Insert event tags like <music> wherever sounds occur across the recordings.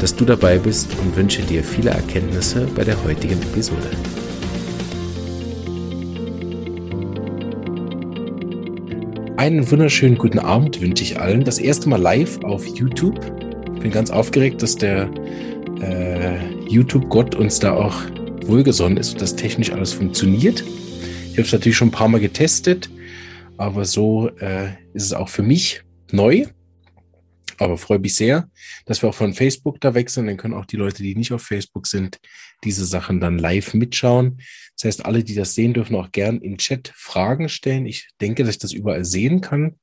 dass du dabei bist und wünsche dir viele Erkenntnisse bei der heutigen Episode. Einen wunderschönen guten Abend wünsche ich allen. Das erste Mal live auf YouTube. Ich bin ganz aufgeregt, dass der äh, YouTube-Gott uns da auch wohlgesonnen ist und dass technisch alles funktioniert. Ich habe es natürlich schon ein paar Mal getestet, aber so äh, ist es auch für mich neu. Aber freue mich sehr, dass wir auch von Facebook da wechseln. Dann können auch die Leute, die nicht auf Facebook sind, diese Sachen dann live mitschauen. Das heißt, alle, die das sehen, dürfen auch gern im Chat Fragen stellen. Ich denke, dass ich das überall sehen kann.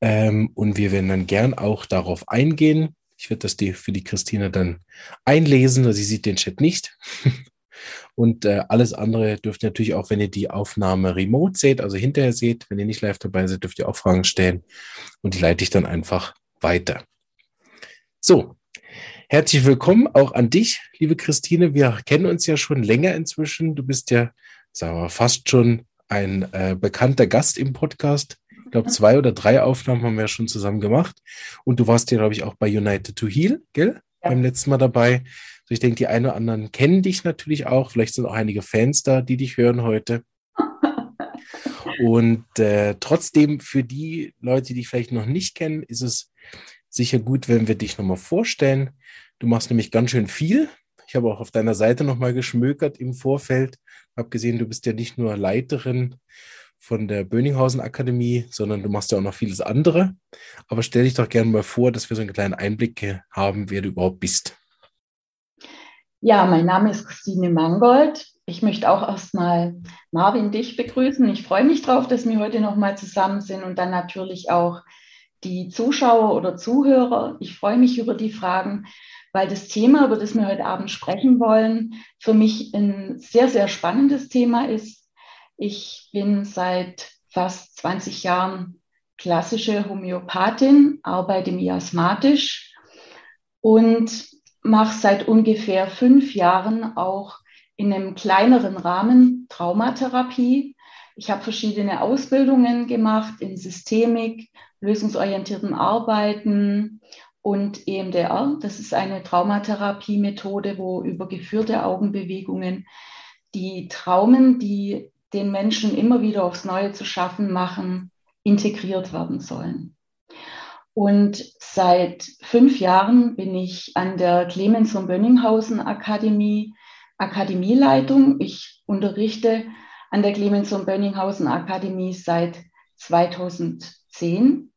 Ähm, und wir werden dann gern auch darauf eingehen. Ich werde das für die Christina dann einlesen. Sie sieht den Chat nicht. <laughs> Und äh, alles andere dürft ihr natürlich auch, wenn ihr die Aufnahme remote seht, also hinterher seht, wenn ihr nicht live dabei seid, dürft ihr auch Fragen stellen. Und die leite ich dann einfach weiter. So, herzlich willkommen auch an dich, liebe Christine. Wir kennen uns ja schon länger inzwischen. Du bist ja, sagen wir, fast schon ein äh, bekannter Gast im Podcast. Ich glaube, zwei oder drei Aufnahmen haben wir ja schon zusammen gemacht. Und du warst ja, glaube ich, auch bei United to Heal, gell? Ja. Beim letzten Mal dabei. Also ich denke, die einen oder anderen kennen dich natürlich auch. Vielleicht sind auch einige Fans da, die dich hören heute. <laughs> Und äh, trotzdem, für die Leute, die dich vielleicht noch nicht kennen, ist es sicher gut, wenn wir dich nochmal vorstellen. Du machst nämlich ganz schön viel. Ich habe auch auf deiner Seite nochmal geschmökert im Vorfeld. Habe gesehen, du bist ja nicht nur Leiterin von der Böninghausen Akademie, sondern du machst ja auch noch vieles andere. Aber stell dich doch gerne mal vor, dass wir so einen kleinen Einblick haben, wer du überhaupt bist. Ja, mein Name ist Christine Mangold. Ich möchte auch erstmal Marvin dich begrüßen. Ich freue mich drauf, dass wir heute nochmal zusammen sind und dann natürlich auch die Zuschauer oder Zuhörer. Ich freue mich über die Fragen, weil das Thema, über das wir heute Abend sprechen wollen, für mich ein sehr, sehr spannendes Thema ist. Ich bin seit fast 20 Jahren klassische Homöopathin, arbeite miasmatisch und mache seit ungefähr fünf Jahren auch in einem kleineren Rahmen Traumatherapie. Ich habe verschiedene Ausbildungen gemacht in Systemik, lösungsorientiertem Arbeiten und EMDR. Das ist eine Traumatherapie-Methode, wo über geführte Augenbewegungen die Traumen, die den Menschen immer wieder aufs Neue zu schaffen machen, integriert werden sollen. Und seit fünf Jahren bin ich an der Clemens von Bönninghausen Akademie Akademieleitung. Ich unterrichte an der Clemens von Bönninghausen Akademie seit 2010.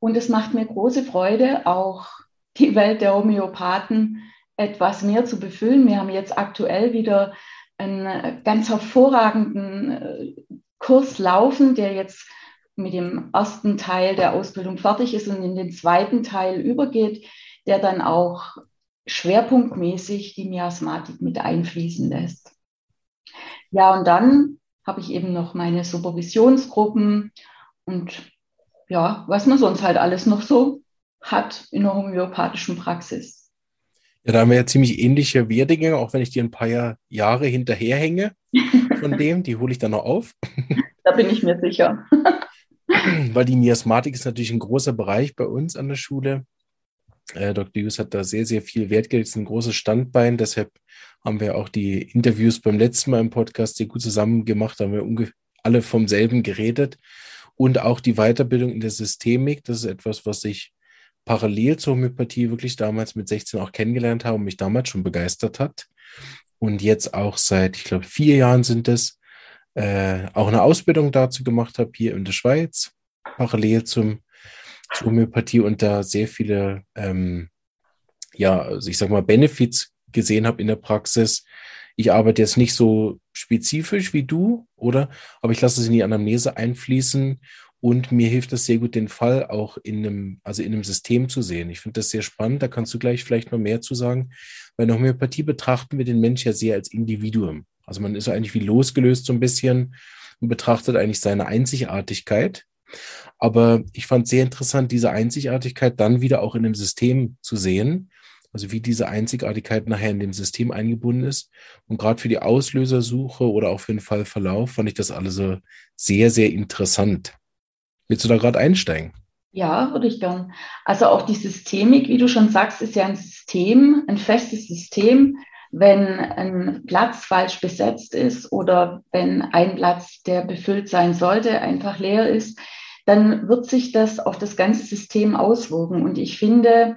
Und es macht mir große Freude, auch die Welt der Homöopathen etwas mehr zu befüllen. Wir haben jetzt aktuell wieder einen ganz hervorragenden äh, Kurs laufen, der jetzt mit dem ersten Teil der Ausbildung fertig ist und in den zweiten Teil übergeht, der dann auch schwerpunktmäßig die Miasmatik mit einfließen lässt. Ja, und dann habe ich eben noch meine Supervisionsgruppen und ja, was man sonst halt alles noch so hat in der homöopathischen Praxis. Ja, da haben wir ja ziemlich ähnliche Werdegänge, auch wenn ich dir ein paar Jahr, Jahre hinterherhänge von <laughs> dem, die hole ich dann noch auf. <laughs> Da bin ich mir sicher. <laughs> Weil die Miasmatik ist natürlich ein großer Bereich bei uns an der Schule. Äh, Dr. Hughes hat da sehr, sehr viel Wert gelegt, ist ein großes Standbein. Deshalb haben wir auch die Interviews beim letzten Mal im Podcast sehr gut zusammen gemacht. Da haben wir alle vom selben geredet. Und auch die Weiterbildung in der Systemik, das ist etwas, was ich parallel zur Homöopathie wirklich damals mit 16 auch kennengelernt habe und mich damals schon begeistert hat. Und jetzt auch seit, ich glaube, vier Jahren sind es, äh, auch eine Ausbildung dazu gemacht habe hier in der Schweiz, parallel zum zur Homöopathie und da sehr viele, ähm, ja, also ich sag mal, Benefits gesehen habe in der Praxis. Ich arbeite jetzt nicht so spezifisch wie du, oder? Aber ich lasse es in die Anamnese einfließen Und mir hilft das sehr gut, den Fall auch in einem, also in einem System zu sehen. Ich finde das sehr spannend. Da kannst du gleich vielleicht noch mehr zu sagen. Bei der Homöopathie betrachten wir den Mensch ja sehr als Individuum. Also man ist eigentlich wie losgelöst so ein bisschen und betrachtet eigentlich seine Einzigartigkeit. Aber ich fand sehr interessant, diese Einzigartigkeit dann wieder auch in einem System zu sehen. Also wie diese Einzigartigkeit nachher in dem System eingebunden ist. Und gerade für die Auslösersuche oder auch für den Fallverlauf fand ich das alles so sehr, sehr interessant. Willst du da gerade einsteigen? Ja, würde ich gern. Also auch die Systemik, wie du schon sagst, ist ja ein System, ein festes System. Wenn ein Platz falsch besetzt ist oder wenn ein Platz, der befüllt sein sollte, einfach leer ist, dann wird sich das auf das ganze System auswirken. Und ich finde,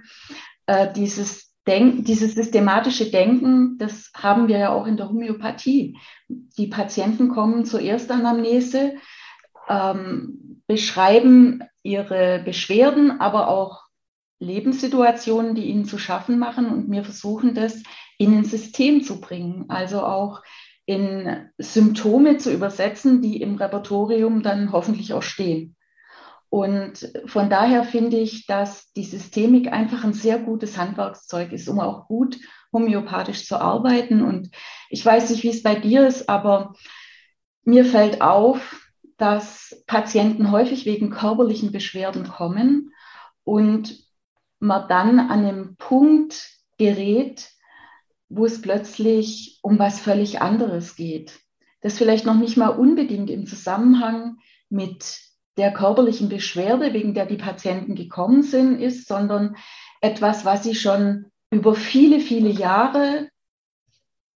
äh, dieses, Denk dieses systematische Denken, das haben wir ja auch in der Homöopathie. Die Patienten kommen zur Erstanamnese, ähm, beschreiben ihre Beschwerden, aber auch Lebenssituationen, die ihnen zu schaffen machen. Und wir versuchen das in ein System zu bringen, also auch in Symptome zu übersetzen, die im Repertorium dann hoffentlich auch stehen. Und von daher finde ich, dass die Systemik einfach ein sehr gutes Handwerkszeug ist, um auch gut homöopathisch zu arbeiten. Und ich weiß nicht, wie es bei dir ist, aber mir fällt auf, dass Patienten häufig wegen körperlichen Beschwerden kommen und man dann an einem Punkt gerät, wo es plötzlich um was völlig anderes geht. Das vielleicht noch nicht mal unbedingt im Zusammenhang mit der körperlichen Beschwerde, wegen der die Patienten gekommen sind, ist, sondern etwas, was sie schon über viele, viele Jahre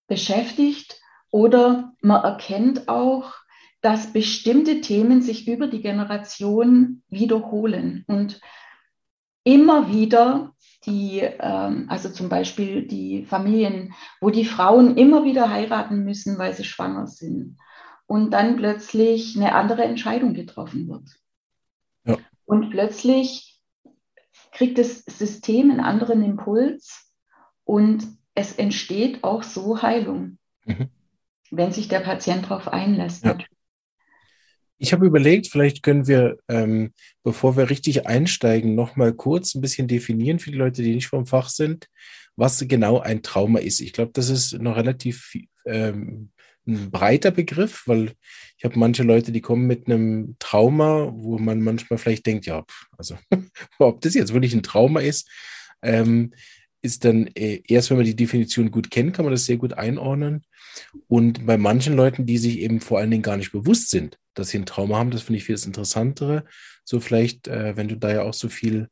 beschäftigt. Oder man erkennt auch, dass bestimmte Themen sich über die Generation wiederholen und immer wieder die, ähm, also zum Beispiel die Familien, wo die Frauen immer wieder heiraten müssen, weil sie schwanger sind und dann plötzlich eine andere Entscheidung getroffen wird. Ja. Und plötzlich kriegt das System einen anderen Impuls und es entsteht auch so Heilung, mhm. wenn sich der Patient darauf einlässt. Ja. Ich habe überlegt, vielleicht können wir, ähm, bevor wir richtig einsteigen, noch mal kurz ein bisschen definieren für die Leute, die nicht vom Fach sind, was genau ein Trauma ist. Ich glaube, das ist noch relativ ähm, ein breiter Begriff, weil ich habe manche Leute, die kommen mit einem Trauma, wo man manchmal vielleicht denkt, ja, also <laughs> ob das jetzt wirklich ein Trauma ist, ähm, ist dann äh, erst, wenn man die Definition gut kennt, kann man das sehr gut einordnen. Und bei manchen Leuten, die sich eben vor allen Dingen gar nicht bewusst sind, dass sie ein Trauma haben, das finde ich viel das Interessantere. So vielleicht, äh, wenn du da ja auch so viel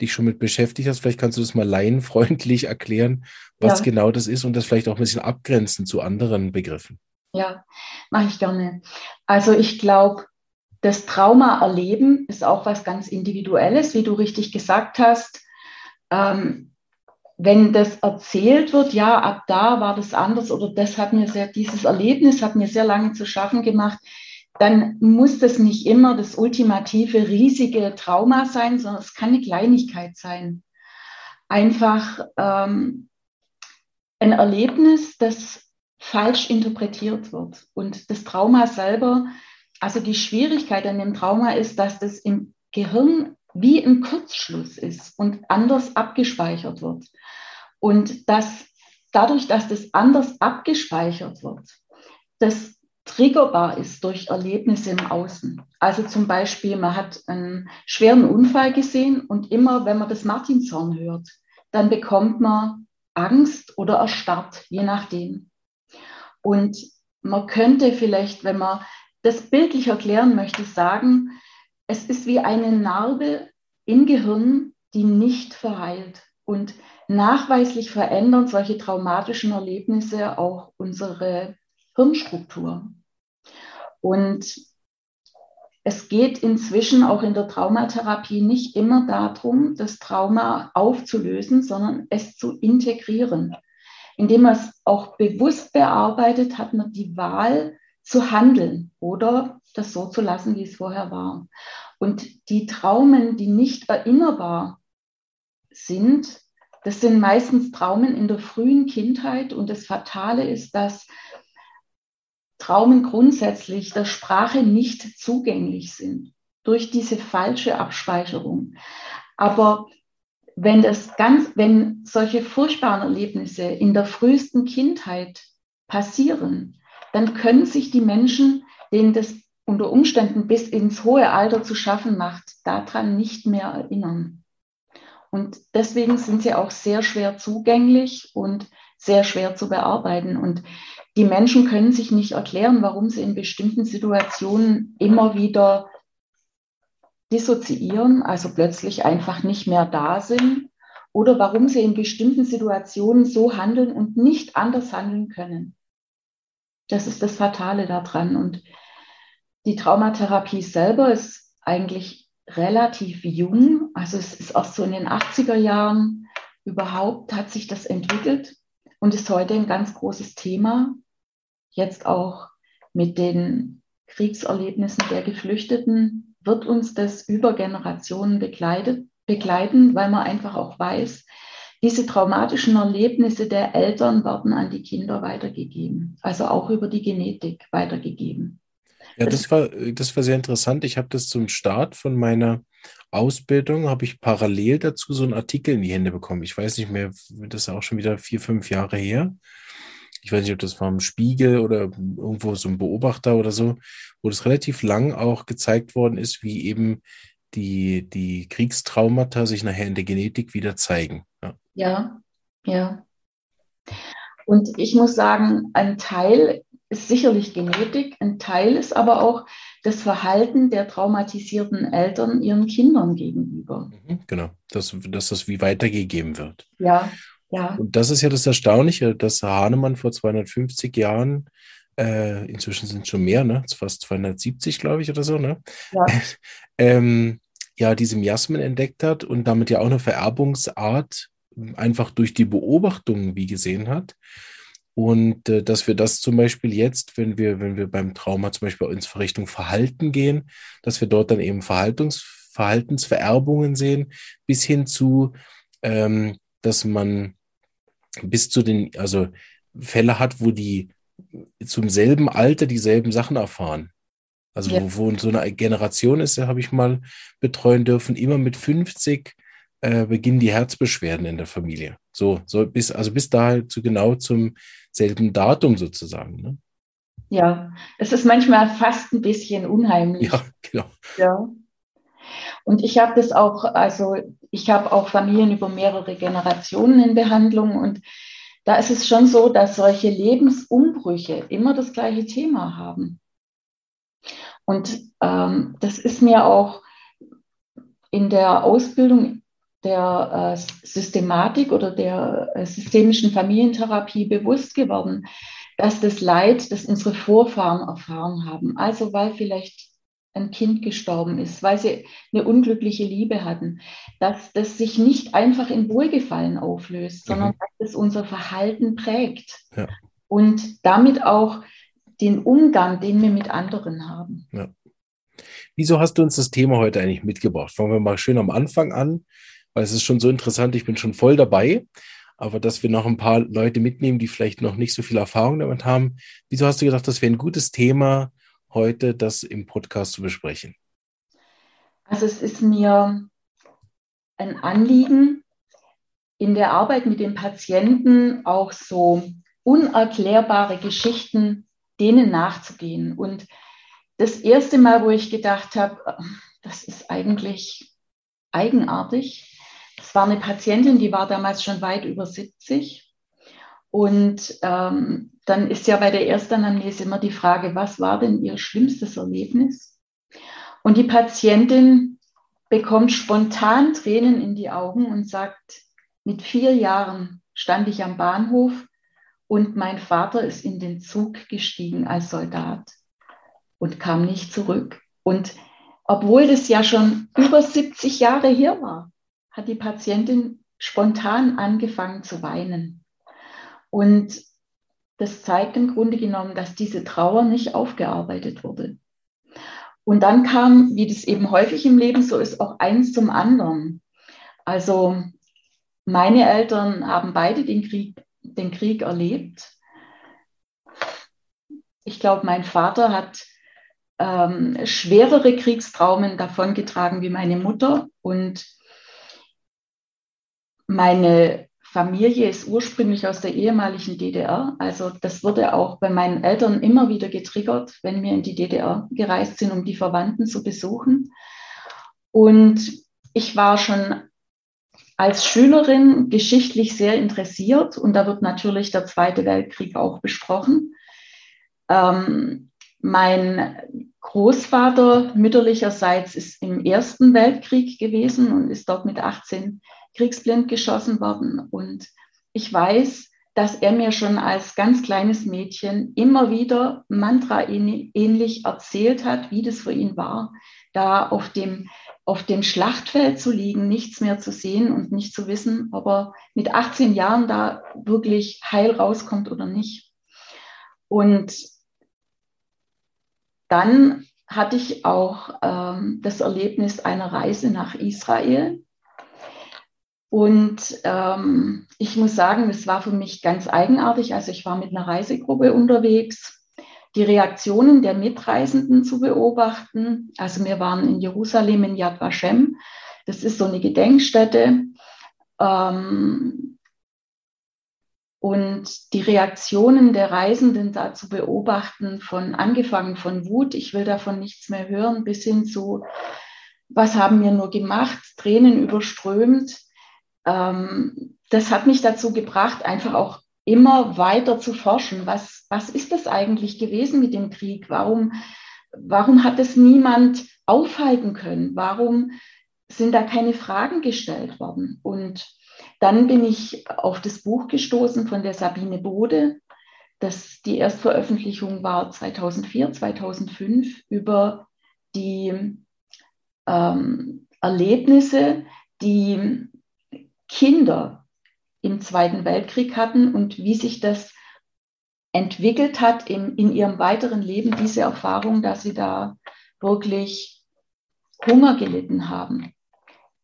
dich schon mit beschäftigt hast, vielleicht kannst du das mal laienfreundlich <laughs> erklären, was ja. genau das ist und das vielleicht auch ein bisschen abgrenzen zu anderen Begriffen. Ja, mache ich gerne. Also ich glaube, das Trauma erleben ist auch was ganz Individuelles, wie du richtig gesagt hast. Ähm, wenn das erzählt wird, ja, ab da war das anders oder das hat mir sehr, dieses Erlebnis hat mir sehr lange zu schaffen gemacht, dann muss das nicht immer das ultimative, riesige Trauma sein, sondern es kann eine Kleinigkeit sein. Einfach ähm, ein Erlebnis, das falsch interpretiert wird. Und das Trauma selber, also die Schwierigkeit an dem Trauma ist, dass das im Gehirn wie ein Kurzschluss ist und anders abgespeichert wird. Und dass dadurch, dass das anders abgespeichert wird, das triggerbar ist durch Erlebnisse im Außen. Also zum Beispiel, man hat einen schweren Unfall gesehen und immer, wenn man das Martinshorn hört, dann bekommt man Angst oder erstarrt, je nachdem. Und man könnte vielleicht, wenn man das bildlich erklären möchte, sagen, es ist wie eine Narbe im Gehirn, die nicht verheilt. Und nachweislich verändern solche traumatischen Erlebnisse auch unsere Hirnstruktur. Und es geht inzwischen auch in der Traumatherapie nicht immer darum, das Trauma aufzulösen, sondern es zu integrieren indem man es auch bewusst bearbeitet, hat man die Wahl zu handeln oder das so zu lassen, wie es vorher war. Und die Traumen, die nicht erinnerbar sind, das sind meistens Traumen in der frühen Kindheit. Und das Fatale ist, dass Traumen grundsätzlich der Sprache nicht zugänglich sind. durch diese falsche Abspeicherung. Aber wenn das ganz, wenn solche furchtbaren Erlebnisse in der frühesten Kindheit passieren, dann können sich die Menschen, denen das unter Umständen bis ins hohe Alter zu schaffen macht, daran nicht mehr erinnern. Und deswegen sind sie auch sehr schwer zugänglich und sehr schwer zu bearbeiten. Und die Menschen können sich nicht erklären, warum sie in bestimmten Situationen immer wieder dissoziieren, also plötzlich einfach nicht mehr da sind, oder warum sie in bestimmten Situationen so handeln und nicht anders handeln können. Das ist das Fatale daran. Und die Traumatherapie selber ist eigentlich relativ jung. Also es ist auch so in den 80er Jahren überhaupt hat sich das entwickelt und ist heute ein ganz großes Thema. Jetzt auch mit den Kriegserlebnissen der Geflüchteten wird uns das über Generationen begleitet, begleiten, weil man einfach auch weiß, diese traumatischen Erlebnisse der Eltern werden an die Kinder weitergegeben, also auch über die Genetik weitergegeben. Ja, das war, das war sehr interessant. Ich habe das zum Start von meiner Ausbildung, habe ich parallel dazu so einen Artikel in die Hände bekommen. Ich weiß nicht mehr, das ist auch schon wieder vier, fünf Jahre her. Ich weiß nicht, ob das war im Spiegel oder irgendwo so ein Beobachter oder so, wo das relativ lang auch gezeigt worden ist, wie eben die, die Kriegstraumata sich nachher in der Genetik wieder zeigen. Ja, ja. ja. Und ich muss sagen, ein Teil ist sicherlich Genetik, ein Teil ist aber auch das Verhalten der traumatisierten Eltern ihren Kindern gegenüber. Mhm, genau, dass, dass das wie weitergegeben wird. Ja, ja. Und das ist ja das Erstaunliche, dass Hahnemann vor 250 Jahren, äh, inzwischen sind es schon mehr, ne? fast 270, glaube ich, oder so, ne? Ja. <laughs> ähm, ja, diese Miasmen entdeckt hat und damit ja auch eine Vererbungsart einfach durch die Beobachtungen wie gesehen hat. Und äh, dass wir das zum Beispiel jetzt, wenn wir, wenn wir beim Trauma zum Beispiel ins Richtung Verhalten gehen, dass wir dort dann eben Verhaltungs, Verhaltensvererbungen sehen, bis hin zu, ähm, dass man bis zu den, also Fälle hat, wo die zum selben Alter dieselben Sachen erfahren. Also ja. wo, wo so eine Generation ist, habe ich mal betreuen dürfen, immer mit 50 äh, beginnen die Herzbeschwerden in der Familie. So, so bis, also bis da halt so genau zum selben Datum sozusagen. Ne? Ja, es ist manchmal fast ein bisschen unheimlich. Ja, <laughs> genau. Ja. Und ich habe das auch, also ich habe auch Familien über mehrere Generationen in Behandlung und da ist es schon so, dass solche Lebensumbrüche immer das gleiche Thema haben. Und ähm, das ist mir auch in der Ausbildung der äh, Systematik oder der äh, systemischen Familientherapie bewusst geworden, dass das Leid, das unsere Vorfahren erfahren haben, also weil vielleicht ein Kind gestorben ist, weil sie eine unglückliche Liebe hatten, dass das sich nicht einfach in Wohlgefallen auflöst, sondern mhm. dass es unser Verhalten prägt ja. und damit auch den Umgang, den wir mit anderen haben. Ja. Wieso hast du uns das Thema heute eigentlich mitgebracht? Fangen wir mal schön am Anfang an weil es ist schon so interessant, ich bin schon voll dabei. Aber dass wir noch ein paar Leute mitnehmen, die vielleicht noch nicht so viel Erfahrung damit haben. Wieso hast du gedacht, das wäre ein gutes Thema, heute das im Podcast zu besprechen? Also es ist mir ein Anliegen, in der Arbeit mit den Patienten auch so unerklärbare Geschichten denen nachzugehen. Und das erste Mal, wo ich gedacht habe, das ist eigentlich eigenartig, es war eine Patientin, die war damals schon weit über 70. Und ähm, dann ist ja bei der Erstanamnese immer die Frage, was war denn ihr schlimmstes Erlebnis? Und die Patientin bekommt spontan Tränen in die Augen und sagt, mit vier Jahren stand ich am Bahnhof und mein Vater ist in den Zug gestiegen als Soldat und kam nicht zurück. Und obwohl das ja schon über 70 Jahre her war, hat die Patientin spontan angefangen zu weinen. Und das zeigt im Grunde genommen, dass diese Trauer nicht aufgearbeitet wurde. Und dann kam, wie das eben häufig im Leben so ist, auch eins zum anderen. Also meine Eltern haben beide den Krieg, den Krieg erlebt. Ich glaube, mein Vater hat ähm, schwerere Kriegstraumen davongetragen wie meine Mutter. Und meine Familie ist ursprünglich aus der ehemaligen DDR. Also das wurde auch bei meinen Eltern immer wieder getriggert, wenn wir in die DDR gereist sind, um die Verwandten zu besuchen. Und ich war schon als Schülerin geschichtlich sehr interessiert und da wird natürlich der Zweite Weltkrieg auch besprochen. Ähm, mein Großvater mütterlicherseits ist im Ersten Weltkrieg gewesen und ist dort mit 18 kriegsblind geschossen worden. Und ich weiß, dass er mir schon als ganz kleines Mädchen immer wieder Mantra ähnlich erzählt hat, wie das für ihn war, da auf dem, auf dem Schlachtfeld zu liegen, nichts mehr zu sehen und nicht zu wissen, ob er mit 18 Jahren da wirklich heil rauskommt oder nicht. Und dann hatte ich auch ähm, das Erlebnis einer Reise nach Israel. Und ähm, ich muss sagen, es war für mich ganz eigenartig. Also ich war mit einer Reisegruppe unterwegs, die Reaktionen der Mitreisenden zu beobachten. Also wir waren in Jerusalem in Yad Vashem. Das ist so eine Gedenkstätte. Ähm, und die Reaktionen der Reisenden da zu beobachten, von angefangen von Wut, ich will davon nichts mehr hören, bis hin zu, was haben wir nur gemacht, Tränen überströmt. Ähm, das hat mich dazu gebracht, einfach auch immer weiter zu forschen. Was, was ist das eigentlich gewesen mit dem Krieg? Warum, warum hat es niemand aufhalten können? Warum sind da keine Fragen gestellt worden? Und dann bin ich auf das Buch gestoßen von der Sabine Bode. Das, die Erstveröffentlichung war 2004, 2005 über die ähm, Erlebnisse, die Kinder im Zweiten Weltkrieg hatten und wie sich das entwickelt hat in, in ihrem weiteren Leben, diese Erfahrung, dass sie da wirklich Hunger gelitten haben.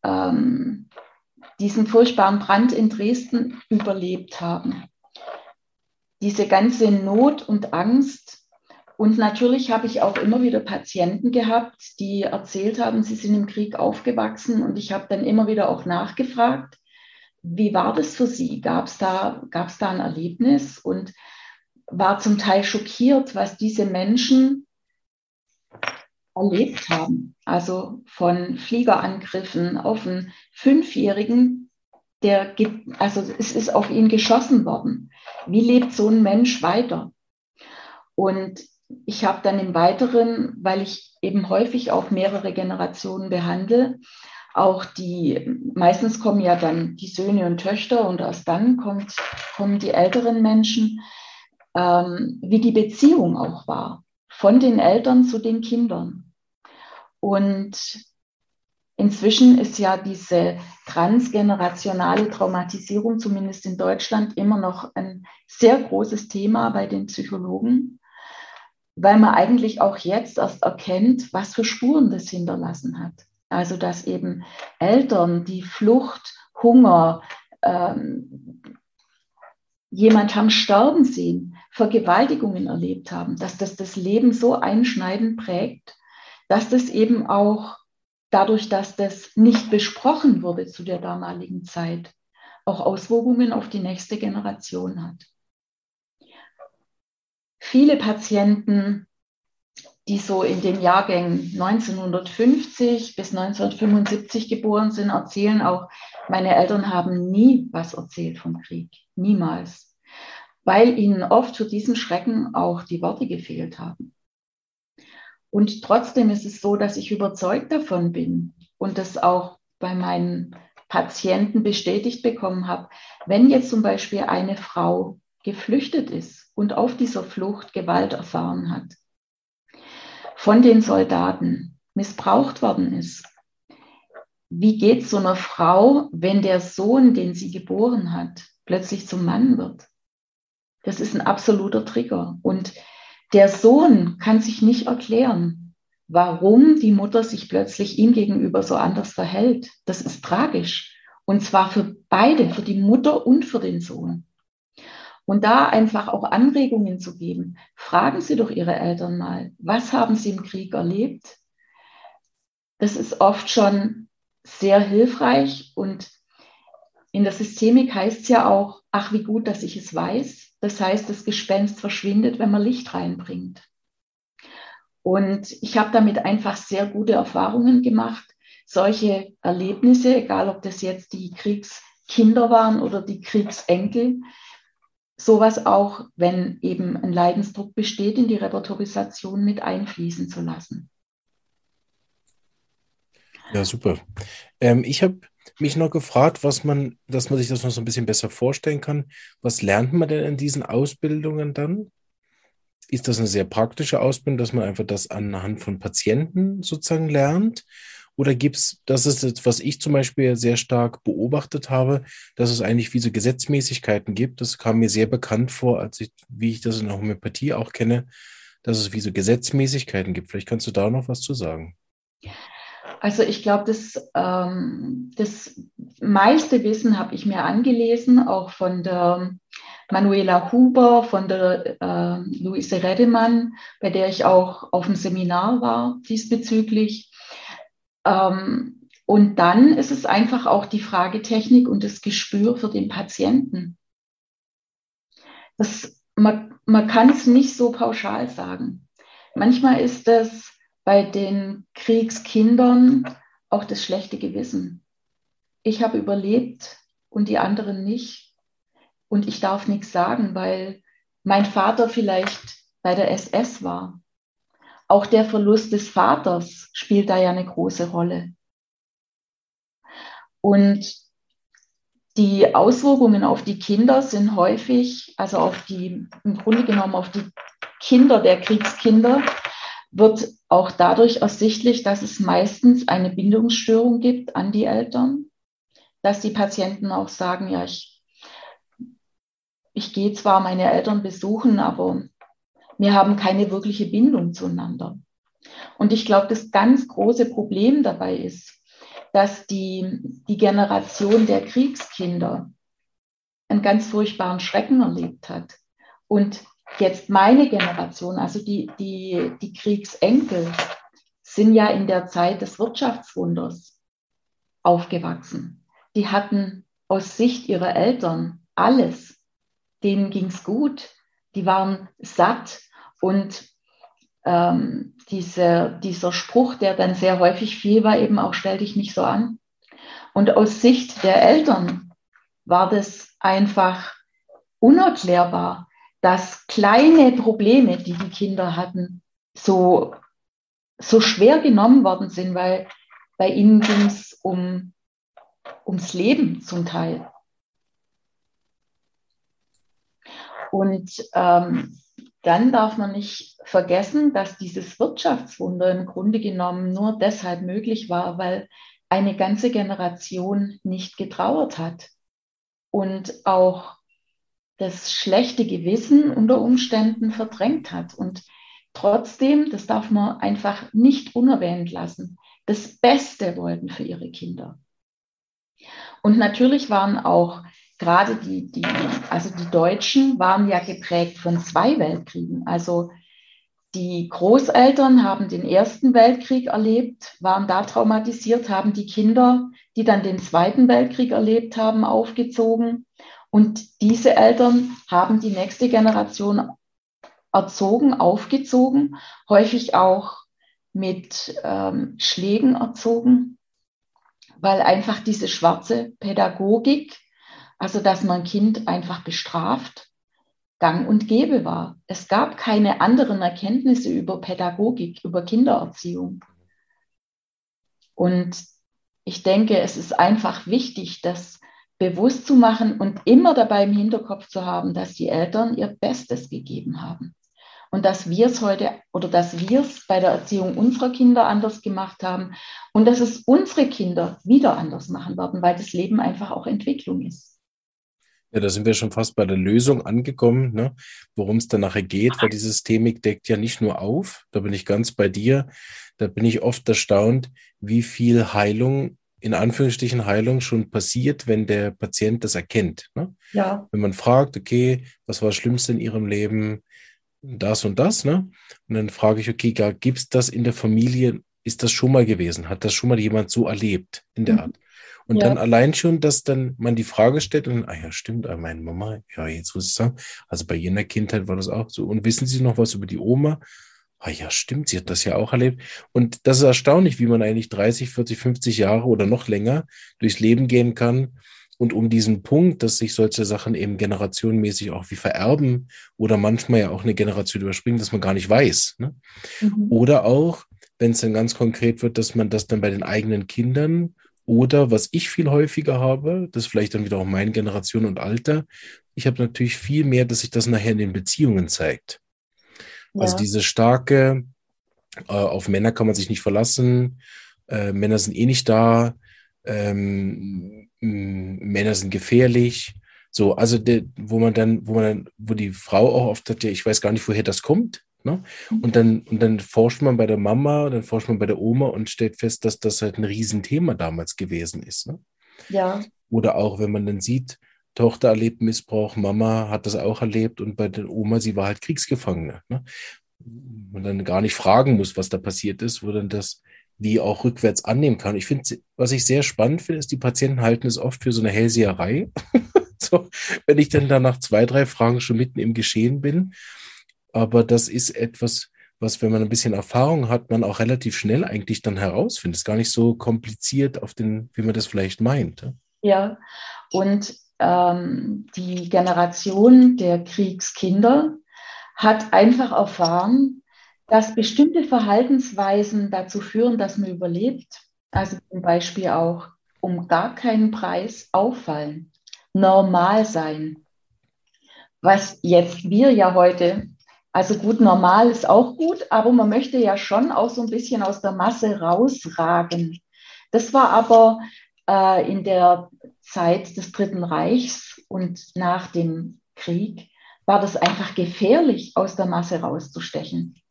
Ähm, diesen furchtbaren Brand in Dresden überlebt haben. Diese ganze Not und Angst. Und natürlich habe ich auch immer wieder Patienten gehabt, die erzählt haben, sie sind im Krieg aufgewachsen. Und ich habe dann immer wieder auch nachgefragt, wie war das für Sie? Gab es da, gab's da ein Erlebnis? Und war zum Teil schockiert, was diese Menschen erlebt haben. Also von Fliegerangriffen auf einen Fünfjährigen, der, also es ist auf ihn geschossen worden. Wie lebt so ein Mensch weiter? Und ich habe dann im Weiteren, weil ich eben häufig auch mehrere Generationen behandle, auch die, meistens kommen ja dann die Söhne und Töchter und erst dann kommt, kommen die älteren Menschen, ähm, wie die Beziehung auch war von den Eltern zu den Kindern. Und inzwischen ist ja diese transgenerationale Traumatisierung, zumindest in Deutschland, immer noch ein sehr großes Thema bei den Psychologen, weil man eigentlich auch jetzt erst erkennt, was für Spuren das hinterlassen hat. Also dass eben Eltern, die Flucht, Hunger, ähm, jemand haben sterben sehen, Vergewaltigungen erlebt haben, dass das das Leben so einschneidend prägt, dass das eben auch dadurch, dass das nicht besprochen wurde zu der damaligen Zeit, auch Auswirkungen auf die nächste Generation hat. Viele Patienten, die so in den Jahrgängen 1950 bis 1975 geboren sind, erzählen auch, meine Eltern haben nie was erzählt vom Krieg, niemals, weil ihnen oft für diesen Schrecken auch die Worte gefehlt haben. Und trotzdem ist es so, dass ich überzeugt davon bin und das auch bei meinen Patienten bestätigt bekommen habe, wenn jetzt zum Beispiel eine Frau geflüchtet ist und auf dieser Flucht Gewalt erfahren hat, von den Soldaten missbraucht worden ist, wie geht so einer Frau, wenn der Sohn, den sie geboren hat, plötzlich zum Mann wird? Das ist ein absoluter Trigger. Und der Sohn kann sich nicht erklären, warum die Mutter sich plötzlich ihm gegenüber so anders verhält. Das ist tragisch. Und zwar für beide, für die Mutter und für den Sohn. Und da einfach auch Anregungen zu geben. Fragen Sie doch Ihre Eltern mal, was haben Sie im Krieg erlebt? Das ist oft schon sehr hilfreich und in der Systemik heißt es ja auch, ach wie gut, dass ich es weiß. Das heißt, das Gespenst verschwindet, wenn man Licht reinbringt. Und ich habe damit einfach sehr gute Erfahrungen gemacht. Solche Erlebnisse, egal ob das jetzt die Kriegskinder waren oder die Kriegsenkel, sowas auch, wenn eben ein Leidensdruck besteht, in die Repertorisation mit einfließen zu lassen. Ja, super. Ähm, ich habe mich noch gefragt, was man, dass man sich das noch so ein bisschen besser vorstellen kann. Was lernt man denn in diesen Ausbildungen dann? Ist das eine sehr praktische Ausbildung, dass man einfach das anhand von Patienten sozusagen lernt? Oder gibt es, das ist jetzt, was ich zum Beispiel sehr stark beobachtet habe, dass es eigentlich wie so Gesetzmäßigkeiten gibt. Das kam mir sehr bekannt vor, als ich, wie ich das in der Homöopathie auch kenne, dass es wie so Gesetzmäßigkeiten gibt. Vielleicht kannst du da noch was zu sagen. Also ich glaube, das, ähm, das meiste Wissen habe ich mir angelesen, auch von der Manuela Huber, von der äh, Luise Redemann, bei der ich auch auf dem Seminar war diesbezüglich. Ähm, und dann ist es einfach auch die Fragetechnik und das Gespür für den Patienten. Das, man, man kann es nicht so pauschal sagen. Manchmal ist es bei den Kriegskindern auch das schlechte Gewissen. Ich habe überlebt und die anderen nicht. Und ich darf nichts sagen, weil mein Vater vielleicht bei der SS war. Auch der Verlust des Vaters spielt da ja eine große Rolle. Und die Auswirkungen auf die Kinder sind häufig, also auf die, im Grunde genommen auf die Kinder der Kriegskinder, wird auch dadurch ersichtlich, dass es meistens eine Bindungsstörung gibt an die Eltern, dass die Patienten auch sagen, ja, ich, ich gehe zwar meine Eltern besuchen, aber wir haben keine wirkliche Bindung zueinander. Und ich glaube, das ganz große Problem dabei ist, dass die, die Generation der Kriegskinder einen ganz furchtbaren Schrecken erlebt hat und jetzt meine Generation, also die, die, die Kriegsenkel, sind ja in der Zeit des Wirtschaftswunders aufgewachsen. Die hatten aus Sicht ihrer Eltern alles. Denen ging es gut. Die waren satt. Und ähm, diese, dieser Spruch, der dann sehr häufig fiel, war eben auch, stell dich nicht so an. Und aus Sicht der Eltern war das einfach unerklärbar, dass kleine Probleme, die die Kinder hatten, so, so schwer genommen worden sind, weil bei ihnen ging es um, ums Leben zum Teil. Und ähm, dann darf man nicht vergessen, dass dieses Wirtschaftswunder im Grunde genommen nur deshalb möglich war, weil eine ganze Generation nicht getrauert hat und auch das schlechte Gewissen unter Umständen verdrängt hat. Und trotzdem, das darf man einfach nicht unerwähnt lassen, das Beste wollten für ihre Kinder. Und natürlich waren auch gerade die, die, also die Deutschen waren ja geprägt von zwei Weltkriegen. Also die Großeltern haben den Ersten Weltkrieg erlebt, waren da traumatisiert, haben die Kinder, die dann den Zweiten Weltkrieg erlebt haben, aufgezogen. Und diese Eltern haben die nächste Generation erzogen, aufgezogen, häufig auch mit ähm, Schlägen erzogen, weil einfach diese schwarze Pädagogik, also dass man Kind einfach bestraft, gang und gäbe war. Es gab keine anderen Erkenntnisse über Pädagogik, über Kindererziehung. Und ich denke, es ist einfach wichtig, dass bewusst zu machen und immer dabei im Hinterkopf zu haben, dass die Eltern ihr Bestes gegeben haben. Und dass wir es heute oder dass wir es bei der Erziehung unserer Kinder anders gemacht haben und dass es unsere Kinder wieder anders machen werden, weil das Leben einfach auch Entwicklung ist. Ja, da sind wir schon fast bei der Lösung angekommen, ne? worum es dann nachher geht, weil die Systemik deckt ja nicht nur auf, da bin ich ganz bei dir, da bin ich oft erstaunt, wie viel Heilung in Anführungsstrichen Heilung schon passiert, wenn der Patient das erkennt. Ne? Ja. Wenn man fragt, okay, was war das Schlimmste in Ihrem Leben? Das und das, ne? Und dann frage ich, okay, gibt es das in der Familie? Ist das schon mal gewesen? Hat das schon mal jemand so erlebt in der mhm. Art? Und ja. dann allein schon, dass dann man die Frage stellt und, ah ja, stimmt, ah, meine Mama, ja, jetzt muss ich sagen, also bei jener Kindheit war das auch so. Und wissen Sie noch was über die Oma? Ah ja, stimmt, sie hat das ja auch erlebt. Und das ist erstaunlich, wie man eigentlich 30, 40, 50 Jahre oder noch länger durchs Leben gehen kann. Und um diesen Punkt, dass sich solche Sachen eben generationenmäßig auch wie vererben oder manchmal ja auch eine Generation überspringen, dass man gar nicht weiß. Ne? Mhm. Oder auch, wenn es dann ganz konkret wird, dass man das dann bei den eigenen Kindern oder was ich viel häufiger habe, das ist vielleicht dann wieder auch meine Generation und Alter, ich habe natürlich viel mehr, dass sich das nachher in den Beziehungen zeigt. Also ja. Also diese starke, äh, auf Männer kann man sich nicht verlassen, äh, Männer sind eh nicht da, ähm, Männer sind gefährlich. So, also de, wo man dann, wo man dann, wo die Frau auch oft hat, ja, ich weiß gar nicht, woher das kommt. Ne? Mhm. Und dann, und dann forscht man bei der Mama, dann forscht man bei der Oma und stellt fest, dass das halt ein Riesenthema damals gewesen ist. Ne? Ja. Oder auch, wenn man dann sieht, Tochter erlebt Missbrauch, Mama hat das auch erlebt und bei der Oma, sie war halt Kriegsgefangene. Ne? Man dann gar nicht fragen muss, was da passiert ist, wo dann das wie auch rückwärts annehmen kann. Ich finde, was ich sehr spannend finde, ist, die Patienten halten es oft für so eine Hellseherei. <laughs> so, wenn ich dann da nach zwei, drei Fragen schon mitten im Geschehen bin. Aber das ist etwas, was, wenn man ein bisschen Erfahrung hat, man auch relativ schnell eigentlich dann herausfindet. Ist gar nicht so kompliziert auf den, wie man das vielleicht meint. Ja, und ähm, die Generation der Kriegskinder hat einfach erfahren, dass bestimmte Verhaltensweisen dazu führen, dass man überlebt. Also zum Beispiel auch um gar keinen Preis auffallen, normal sein. Was jetzt wir ja heute, also gut, normal ist auch gut, aber man möchte ja schon auch so ein bisschen aus der Masse rausragen. Das war aber äh, in der Zeit des Dritten Reichs und nach dem Krieg war das einfach gefährlich, aus der Masse rauszustechen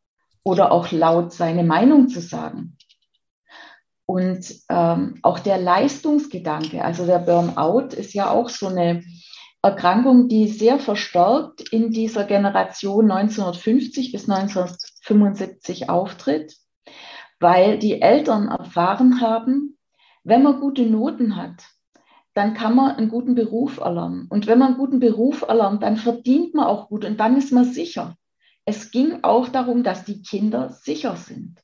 oder auch laut seine Meinung zu sagen. Und ähm, auch der Leistungsgedanke, also der Burnout ist ja auch so eine Erkrankung, die sehr verstärkt in dieser Generation 1950 bis 1975 auftritt, weil die Eltern erfahren haben, wenn man gute Noten hat, dann kann man einen guten Beruf erlernen. Und wenn man einen guten Beruf erlernt, dann verdient man auch gut und dann ist man sicher. Es ging auch darum, dass die Kinder sicher sind.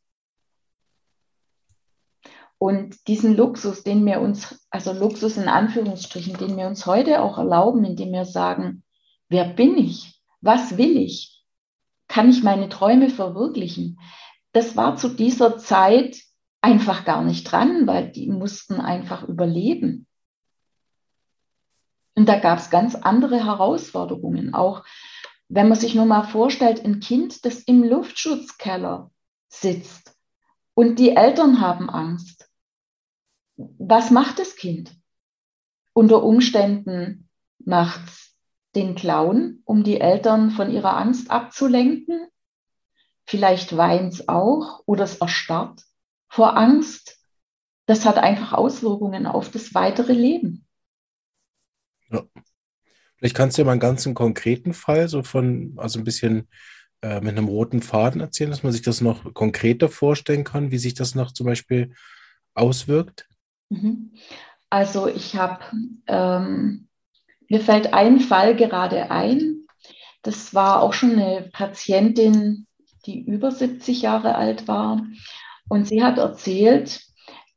Und diesen Luxus, den wir uns, also Luxus in Anführungsstrichen, den wir uns heute auch erlauben, indem wir sagen, wer bin ich? Was will ich? Kann ich meine Träume verwirklichen? Das war zu dieser Zeit einfach gar nicht dran, weil die mussten einfach überleben. Und da gab es ganz andere Herausforderungen. Auch wenn man sich nur mal vorstellt, ein Kind, das im Luftschutzkeller sitzt und die Eltern haben Angst. Was macht das Kind? Unter Umständen macht es den Clown, um die Eltern von ihrer Angst abzulenken. Vielleicht weint es auch oder es erstarrt vor Angst, das hat einfach Auswirkungen auf das weitere Leben. Ja. Vielleicht kannst du ja mal einen ganz konkreten Fall, so von, also ein bisschen äh, mit einem roten Faden erzählen, dass man sich das noch konkreter vorstellen kann, wie sich das noch zum Beispiel auswirkt. Mhm. Also ich habe, ähm, mir fällt ein Fall gerade ein. Das war auch schon eine Patientin, die über 70 Jahre alt war. Und sie hat erzählt,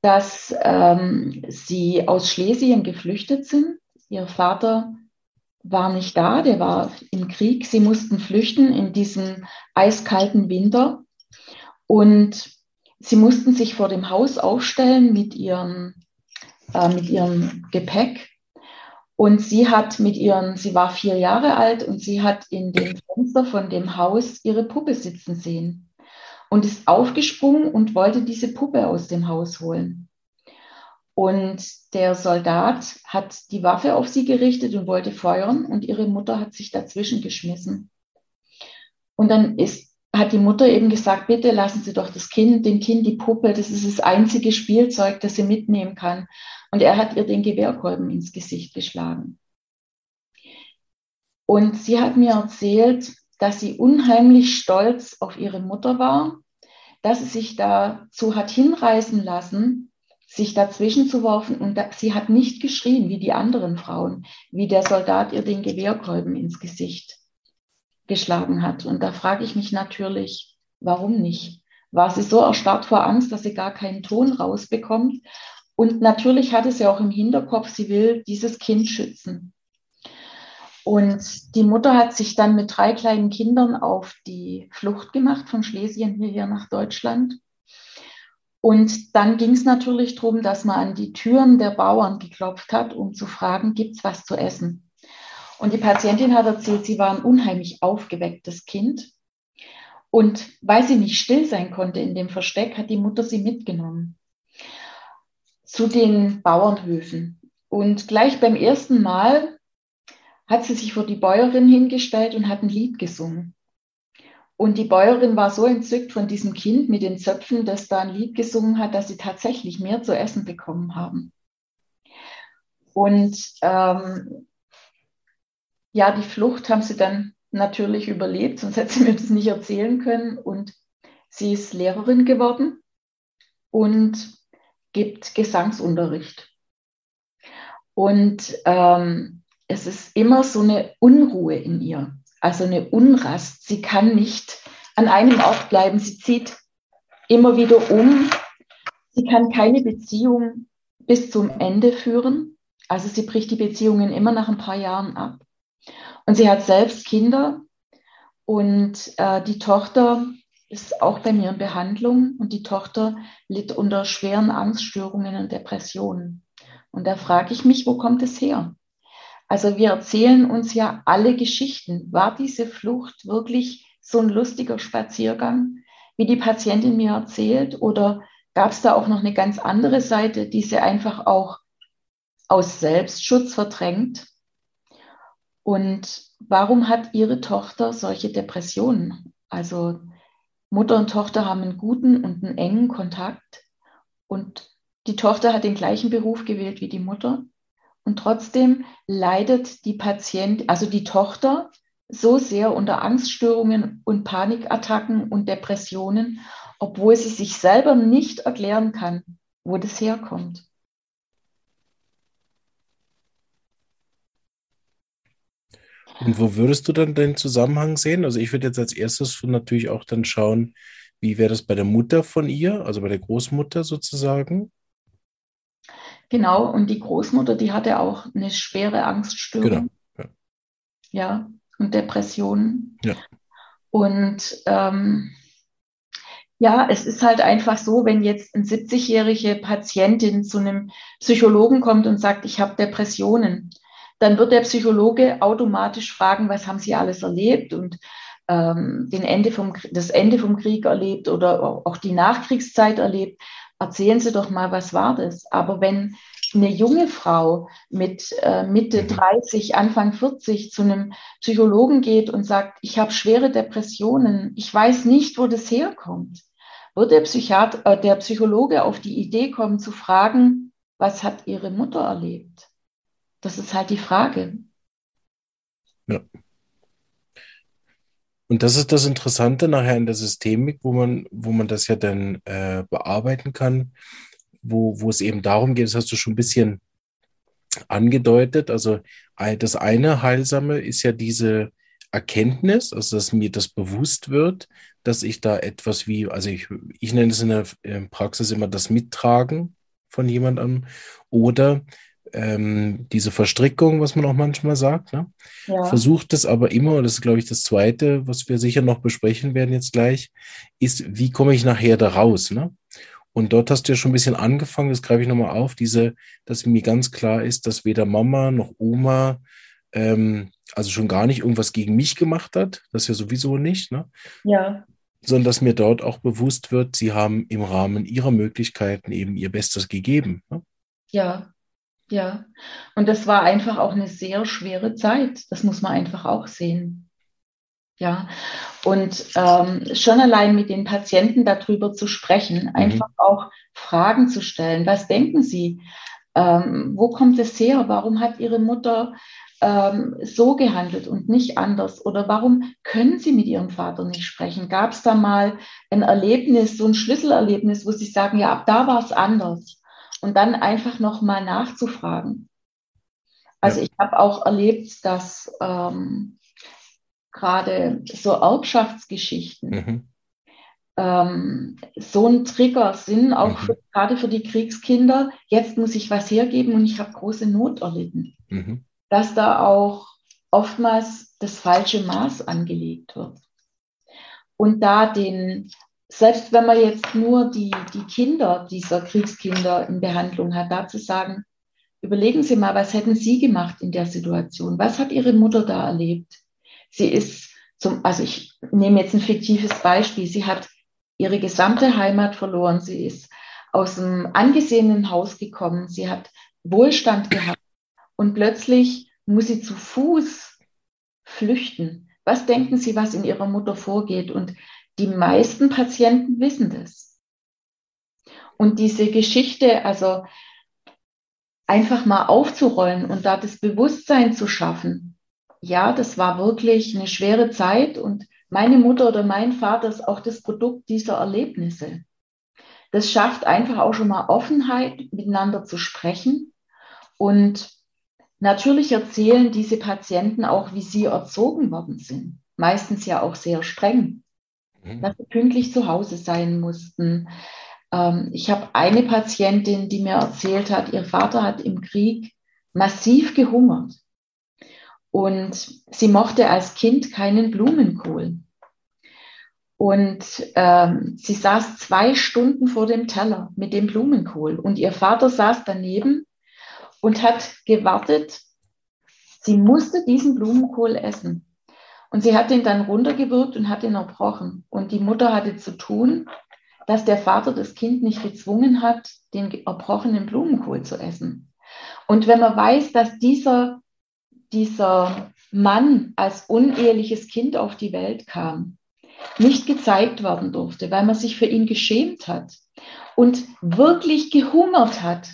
dass ähm, sie aus Schlesien geflüchtet sind. Ihr Vater war nicht da, der war im Krieg. Sie mussten flüchten in diesem eiskalten Winter. Und sie mussten sich vor dem Haus aufstellen mit ihrem, äh, mit ihrem Gepäck. Und sie hat mit ihren, sie war vier Jahre alt und sie hat in dem Fenster von dem Haus ihre Puppe sitzen sehen und ist aufgesprungen und wollte diese Puppe aus dem Haus holen. Und der Soldat hat die Waffe auf sie gerichtet und wollte feuern und ihre Mutter hat sich dazwischen geschmissen. Und dann ist hat die Mutter eben gesagt, bitte lassen Sie doch das Kind, dem Kind die Puppe, das ist das einzige Spielzeug, das sie mitnehmen kann. Und er hat ihr den Gewehrkolben ins Gesicht geschlagen. Und sie hat mir erzählt, dass sie unheimlich stolz auf ihre Mutter war, dass sie sich dazu hat hinreißen lassen, sich dazwischen zu werfen. Und sie hat nicht geschrien wie die anderen Frauen, wie der Soldat ihr den Gewehrkolben ins Gesicht geschlagen hat. Und da frage ich mich natürlich, warum nicht? War sie so erstarrt vor Angst, dass sie gar keinen Ton rausbekommt? Und natürlich hatte sie auch im Hinterkopf, sie will dieses Kind schützen. Und die Mutter hat sich dann mit drei kleinen Kindern auf die Flucht gemacht von Schlesien hierher nach Deutschland. Und dann ging es natürlich darum, dass man an die Türen der Bauern geklopft hat, um zu fragen, gibt es was zu essen? Und die Patientin hat erzählt, sie war ein unheimlich aufgewecktes Kind. Und weil sie nicht still sein konnte in dem Versteck, hat die Mutter sie mitgenommen zu den Bauernhöfen. Und gleich beim ersten Mal hat sie sich vor die Bäuerin hingestellt und hat ein Lied gesungen. Und die Bäuerin war so entzückt von diesem Kind mit den Zöpfen, das da ein Lied gesungen hat, dass sie tatsächlich mehr zu essen bekommen haben. Und ähm, ja, die Flucht haben sie dann natürlich überlebt, sonst hätte sie mir das nicht erzählen können. Und sie ist Lehrerin geworden und gibt Gesangsunterricht. Und ähm, es ist immer so eine Unruhe in ihr, also eine Unrast. Sie kann nicht an einem Ort bleiben. Sie zieht immer wieder um. Sie kann keine Beziehung bis zum Ende führen. Also sie bricht die Beziehungen immer nach ein paar Jahren ab. Und sie hat selbst Kinder und äh, die Tochter ist auch bei mir in Behandlung und die Tochter litt unter schweren Angststörungen und Depressionen. Und da frage ich mich, wo kommt es her? Also wir erzählen uns ja alle Geschichten. War diese Flucht wirklich so ein lustiger Spaziergang, wie die Patientin mir erzählt? Oder gab es da auch noch eine ganz andere Seite, die sie einfach auch aus Selbstschutz verdrängt? Und warum hat Ihre Tochter solche Depressionen? Also Mutter und Tochter haben einen guten und einen engen Kontakt und die Tochter hat den gleichen Beruf gewählt wie die Mutter und trotzdem leidet die Patient, also die Tochter, so sehr unter Angststörungen und Panikattacken und Depressionen, obwohl sie sich selber nicht erklären kann, wo das herkommt. Und wo würdest du dann den Zusammenhang sehen? Also ich würde jetzt als erstes natürlich auch dann schauen, wie wäre das bei der Mutter von ihr, also bei der Großmutter sozusagen? Genau, und die Großmutter, die hatte auch eine schwere Angststörung. Genau. Ja, ja und Depressionen. Ja. Und ähm, ja, es ist halt einfach so, wenn jetzt eine 70-jährige Patientin zu einem Psychologen kommt und sagt, ich habe Depressionen, dann wird der Psychologe automatisch fragen, was haben Sie alles erlebt und ähm, den Ende vom, das Ende vom Krieg erlebt oder auch die Nachkriegszeit erlebt. Erzählen Sie doch mal, was war das? Aber wenn eine junge Frau mit äh, Mitte 30, mhm. Anfang 40 zu einem Psychologen geht und sagt, ich habe schwere Depressionen, ich weiß nicht, wo das herkommt, wird der, Psychiater, äh, der Psychologe auf die Idee kommen zu fragen, was hat ihre Mutter erlebt? Das ist halt die Frage. Ja. Und das ist das Interessante nachher in der Systemik, wo man, wo man das ja dann äh, bearbeiten kann, wo, wo es eben darum geht, das hast du schon ein bisschen angedeutet. Also das eine Heilsame ist ja diese Erkenntnis, also dass mir das bewusst wird, dass ich da etwas wie, also ich, ich nenne es in der Praxis immer das Mittragen von jemandem oder ähm, diese Verstrickung, was man auch manchmal sagt. Ne? Ja. Versucht es aber immer, und das ist, glaube ich, das Zweite, was wir sicher noch besprechen werden jetzt gleich, ist, wie komme ich nachher da raus? Ne? Und dort hast du ja schon ein bisschen angefangen, das greife ich nochmal auf, diese, dass mir ganz klar ist, dass weder Mama noch Oma, ähm, also schon gar nicht irgendwas gegen mich gemacht hat, das ja sowieso nicht, ne? Ja. Sondern dass mir dort auch bewusst wird, sie haben im Rahmen ihrer Möglichkeiten eben ihr Bestes gegeben. Ne? Ja, ja, und das war einfach auch eine sehr schwere Zeit. Das muss man einfach auch sehen. Ja, und ähm, schon allein mit den Patienten darüber zu sprechen, mhm. einfach auch Fragen zu stellen. Was denken Sie? Ähm, wo kommt es her? Warum hat Ihre Mutter ähm, so gehandelt und nicht anders? Oder warum können Sie mit Ihrem Vater nicht sprechen? Gab es da mal ein Erlebnis, so ein Schlüsselerlebnis, wo Sie sagen, ja, ab da war es anders? Und dann einfach nochmal nachzufragen. Also ja. ich habe auch erlebt, dass ähm, gerade so Erbschaftsgeschichten mhm. ähm, so ein Trigger sind, auch mhm. für, gerade für die Kriegskinder. Jetzt muss ich was hergeben und ich habe große Not erlitten. Mhm. Dass da auch oftmals das falsche Maß angelegt wird. Und da den, selbst wenn man jetzt nur die, die Kinder dieser Kriegskinder in Behandlung hat, da zu sagen, überlegen Sie mal, was hätten Sie gemacht in der Situation? Was hat Ihre Mutter da erlebt? Sie ist zum, also ich nehme jetzt ein fiktives Beispiel. Sie hat ihre gesamte Heimat verloren. Sie ist aus einem angesehenen Haus gekommen. Sie hat Wohlstand gehabt. Und plötzlich muss sie zu Fuß flüchten. Was denken Sie, was in Ihrer Mutter vorgeht? Und die meisten Patienten wissen das. Und diese Geschichte, also einfach mal aufzurollen und da das Bewusstsein zu schaffen, ja, das war wirklich eine schwere Zeit und meine Mutter oder mein Vater ist auch das Produkt dieser Erlebnisse. Das schafft einfach auch schon mal Offenheit, miteinander zu sprechen. Und natürlich erzählen diese Patienten auch, wie sie erzogen worden sind. Meistens ja auch sehr streng, mhm. dass sie pünktlich zu Hause sein mussten. Ähm, ich habe eine Patientin, die mir erzählt hat, ihr Vater hat im Krieg massiv gehungert. Und sie mochte als Kind keinen Blumenkohl. Und ähm, sie saß zwei Stunden vor dem Teller mit dem Blumenkohl. Und ihr Vater saß daneben und hat gewartet. Sie musste diesen Blumenkohl essen. Und sie hat ihn dann runtergewürgt und hat ihn erbrochen. Und die Mutter hatte zu tun, dass der Vater das Kind nicht gezwungen hat, den erbrochenen Blumenkohl zu essen. Und wenn man weiß, dass dieser dieser Mann als uneheliches Kind auf die Welt kam, nicht gezeigt werden durfte, weil man sich für ihn geschämt hat und wirklich gehungert hat.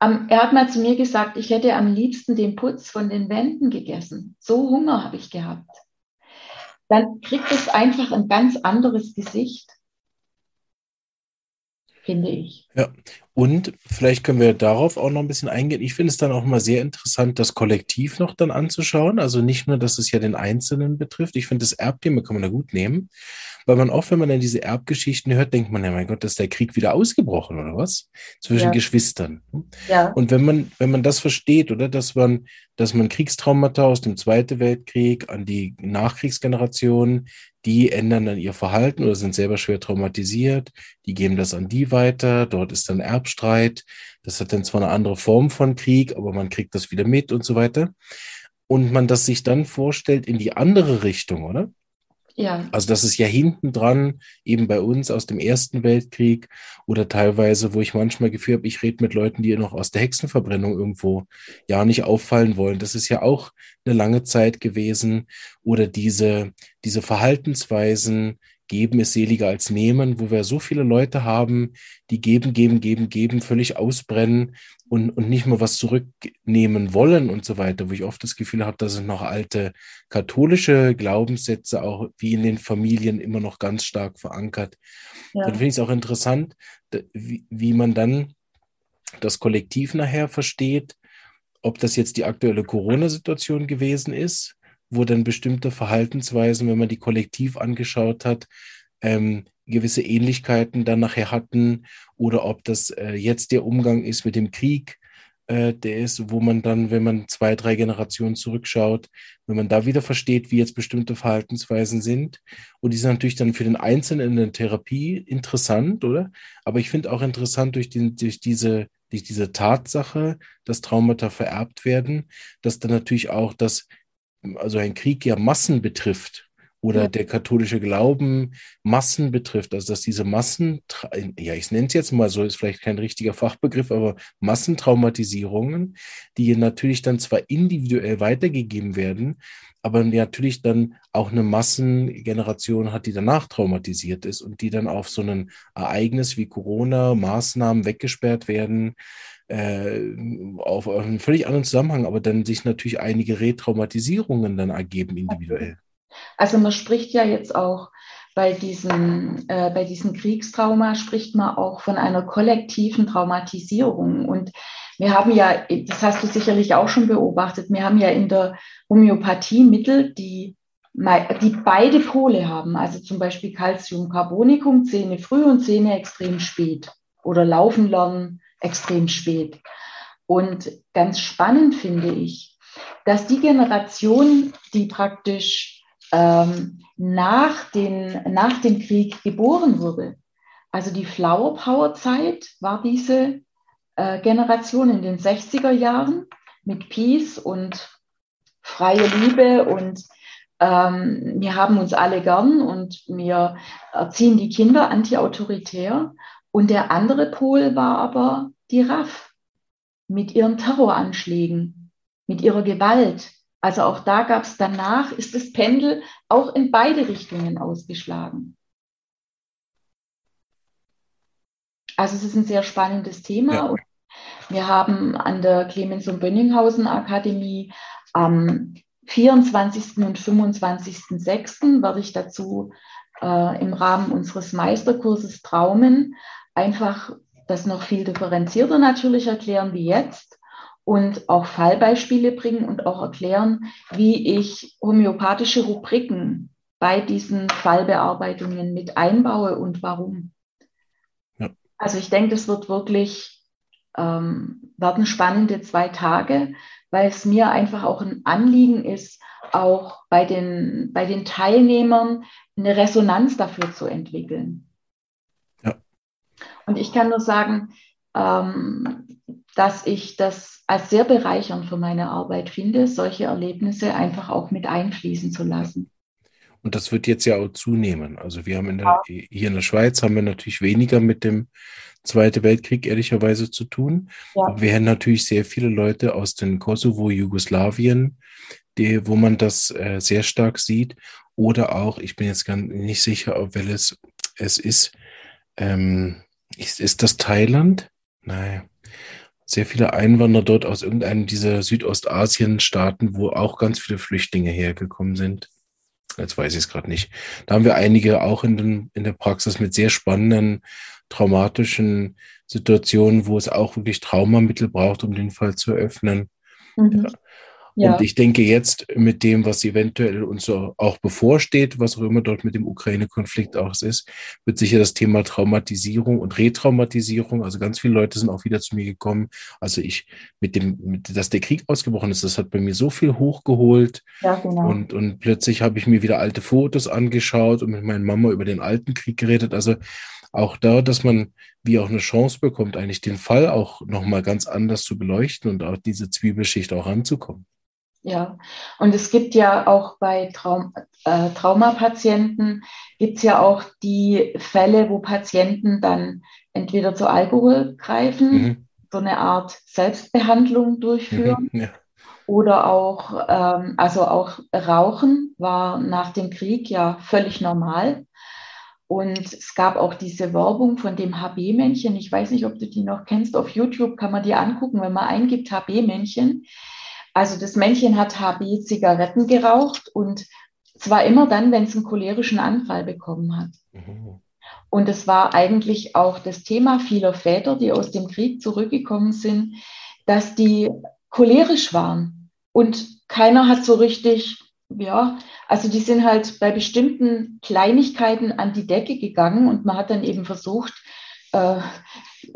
Er hat mal zu mir gesagt, ich hätte am liebsten den Putz von den Wänden gegessen. So Hunger habe ich gehabt. Dann kriegt es einfach ein ganz anderes Gesicht finde ich. Ja, und vielleicht können wir darauf auch noch ein bisschen eingehen. Ich finde es dann auch mal sehr interessant, das Kollektiv noch dann anzuschauen. Also nicht nur, dass es ja den Einzelnen betrifft. Ich finde, das Erbthema kann man da gut nehmen. Weil man oft, wenn man dann diese Erbgeschichten hört, denkt man, ja, mein Gott, ist der Krieg wieder ausgebrochen oder was? Zwischen ja. Geschwistern. Ja. Und wenn man, wenn man das versteht, oder, dass man, dass man Kriegstraumata aus dem Zweiten Weltkrieg an die Nachkriegsgeneration, die ändern dann ihr Verhalten oder sind selber schwer traumatisiert, die geben das an die weiter, dort ist dann Erbstreit, das hat dann zwar eine andere Form von Krieg, aber man kriegt das wieder mit und so weiter. Und man das sich dann vorstellt in die andere Richtung, oder? Ja. Also das ist ja hinten dran, eben bei uns aus dem Ersten Weltkrieg oder teilweise, wo ich manchmal Gefühl habe, ich rede mit Leuten, die noch aus der Hexenverbrennung irgendwo ja nicht auffallen wollen. Das ist ja auch eine lange Zeit gewesen. Oder diese, diese Verhaltensweisen, Geben ist seliger als Nehmen, wo wir so viele Leute haben, die geben, geben, geben, geben, völlig ausbrennen und, und nicht mal was zurücknehmen wollen und so weiter, wo ich oft das Gefühl habe, da sind noch alte katholische Glaubenssätze auch wie in den Familien immer noch ganz stark verankert. Ja. Dann finde ich es auch interessant, wie, wie man dann das Kollektiv nachher versteht, ob das jetzt die aktuelle Corona-Situation gewesen ist, wo dann bestimmte Verhaltensweisen, wenn man die kollektiv angeschaut hat, ähm, gewisse Ähnlichkeiten dann nachher hatten oder ob das äh, jetzt der Umgang ist mit dem Krieg, äh, der ist, wo man dann, wenn man zwei, drei Generationen zurückschaut, wenn man da wieder versteht, wie jetzt bestimmte Verhaltensweisen sind. Und die sind natürlich dann für den Einzelnen in der Therapie interessant, oder? Aber ich finde auch interessant durch, den, durch diese durch diese Tatsache, dass Traumata vererbt werden, dass dann natürlich auch das also ein Krieg ja Massen betrifft oder ja. der katholische Glauben Massen betrifft, also dass diese Massen, ja, ich nenne es jetzt mal so, ist vielleicht kein richtiger Fachbegriff, aber Massentraumatisierungen, die natürlich dann zwar individuell weitergegeben werden, aber natürlich dann auch eine Massengeneration hat, die danach traumatisiert ist und die dann auf so ein Ereignis wie Corona, Maßnahmen weggesperrt werden, äh, auf, auf einen völlig anderen Zusammenhang, aber dann sich natürlich einige Retraumatisierungen dann ergeben individuell. Also man spricht ja jetzt auch bei diesem, äh, bei diesem Kriegstrauma, spricht man auch von einer kollektiven Traumatisierung. Und wir haben ja, das hast du sicherlich auch schon beobachtet, wir haben ja in der Homöopathie Mittel, die, die beide Pole haben. Also zum Beispiel Calciumcarbonicum, Zähne früh und Zähne extrem spät. Oder Laufen lernen extrem spät. Und ganz spannend finde ich, dass die Generation, die praktisch ähm, nach, den, nach dem Krieg geboren wurde. Also die Flower Power Zeit war diese äh, Generation in den 60er Jahren mit Peace und freie Liebe und ähm, wir haben uns alle gern und wir erziehen die Kinder anti-autoritär. Und der andere Pol war aber die RAF mit ihren Terroranschlägen, mit ihrer Gewalt, also auch da gab es danach, ist das Pendel auch in beide Richtungen ausgeschlagen. Also es ist ein sehr spannendes Thema. Ja. Wir haben an der Clemens- und Bönninghausen Akademie am 24. und 25.06. werde ich dazu äh, im Rahmen unseres Meisterkurses Traumen einfach das noch viel differenzierter natürlich erklären wie jetzt und auch Fallbeispiele bringen und auch erklären, wie ich homöopathische Rubriken bei diesen Fallbearbeitungen mit einbaue und warum. Ja. Also ich denke, das wird wirklich, ähm, werden spannende zwei Tage, weil es mir einfach auch ein Anliegen ist, auch bei den, bei den Teilnehmern eine Resonanz dafür zu entwickeln. Ja. Und ich kann nur sagen, ähm, dass ich das als sehr bereichernd für meine Arbeit finde, solche Erlebnisse einfach auch mit einfließen zu lassen. Und das wird jetzt ja auch zunehmen. Also wir haben in der, hier in der Schweiz haben wir natürlich weniger mit dem Zweiten Weltkrieg ehrlicherweise zu tun. Ja. Aber wir haben natürlich sehr viele Leute aus dem Kosovo, Jugoslawien, die, wo man das äh, sehr stark sieht. Oder auch, ich bin jetzt gar nicht sicher, ob welches es ist, ähm, ist, ist das Thailand? Nein sehr viele Einwanderer dort aus irgendeinem dieser Südostasien-Staaten, wo auch ganz viele Flüchtlinge hergekommen sind. Jetzt weiß ich es gerade nicht. Da haben wir einige auch in, den, in der Praxis mit sehr spannenden, traumatischen Situationen, wo es auch wirklich Traumamittel braucht, um den Fall zu öffnen. Mhm. Ja. Ja. Und ich denke jetzt mit dem, was eventuell uns so auch bevorsteht, was auch immer dort mit dem Ukraine-Konflikt auch ist, wird sicher das Thema Traumatisierung und Retraumatisierung, also ganz viele Leute sind auch wieder zu mir gekommen. Also ich mit dem, mit, dass der Krieg ausgebrochen ist, das hat bei mir so viel hochgeholt. Ja, genau. Und, und plötzlich habe ich mir wieder alte Fotos angeschaut und mit meiner Mama über den alten Krieg geredet. Also auch da, dass man wie auch eine Chance bekommt, eigentlich den Fall auch nochmal ganz anders zu beleuchten und auch diese Zwiebelschicht auch ranzukommen. Ja, und es gibt ja auch bei Traum, äh, Traumapatienten, gibt es ja auch die Fälle, wo Patienten dann entweder zu Alkohol greifen, mhm. so eine Art Selbstbehandlung durchführen. Mhm, ja. Oder auch, ähm, also auch Rauchen war nach dem Krieg ja völlig normal. Und es gab auch diese Werbung von dem HB-Männchen. Ich weiß nicht, ob du die noch kennst. Auf YouTube kann man die angucken, wenn man eingibt HB-Männchen also das Männchen hat HB-Zigaretten geraucht und zwar immer dann, wenn es einen cholerischen Anfall bekommen hat. Mhm. Und es war eigentlich auch das Thema vieler Väter, die aus dem Krieg zurückgekommen sind, dass die cholerisch waren. Und keiner hat so richtig, ja, also die sind halt bei bestimmten Kleinigkeiten an die Decke gegangen und man hat dann eben versucht, äh,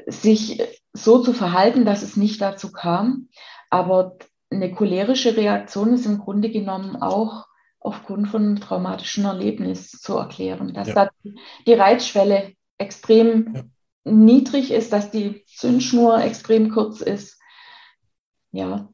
sich so zu verhalten, dass es nicht dazu kam. Aber eine cholerische Reaktion ist im Grunde genommen auch aufgrund von einem traumatischen Erlebnis zu erklären, dass ja. da die Reizschwelle extrem ja. niedrig ist, dass die Zündschnur extrem kurz ist. Ja.